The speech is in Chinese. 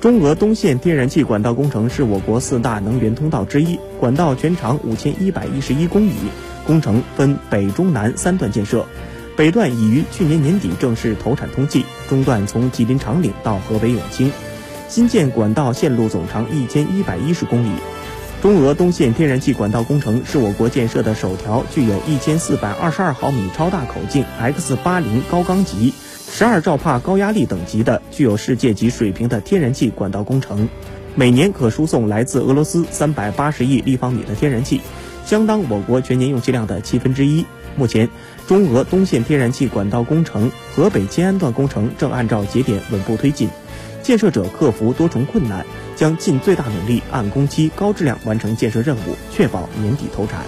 中俄东线天然气管道工程是我国四大能源通道之一，管道全长五千一百一十一公里，工程分北、中、南三段建设。北段已于去年年底正式投产通气，中段从吉林长岭到河北永清。新建管道线路总长一千一百一十公里。中俄东线天然气管道工程是我国建设的首条具有一千四百二十二毫米超大口径 X 八零高缸级。十二兆帕高压力等级的具有世界级水平的天然气管道工程，每年可输送来自俄罗斯三百八十亿立方米的天然气，相当我国全年用气量的七分之一。目前，中俄东线天然气管道工程河北迁安段工程正按照节点稳步推进，建设者克服多重困难，将尽最大努力按工期高质量完成建设任务，确保年底投产。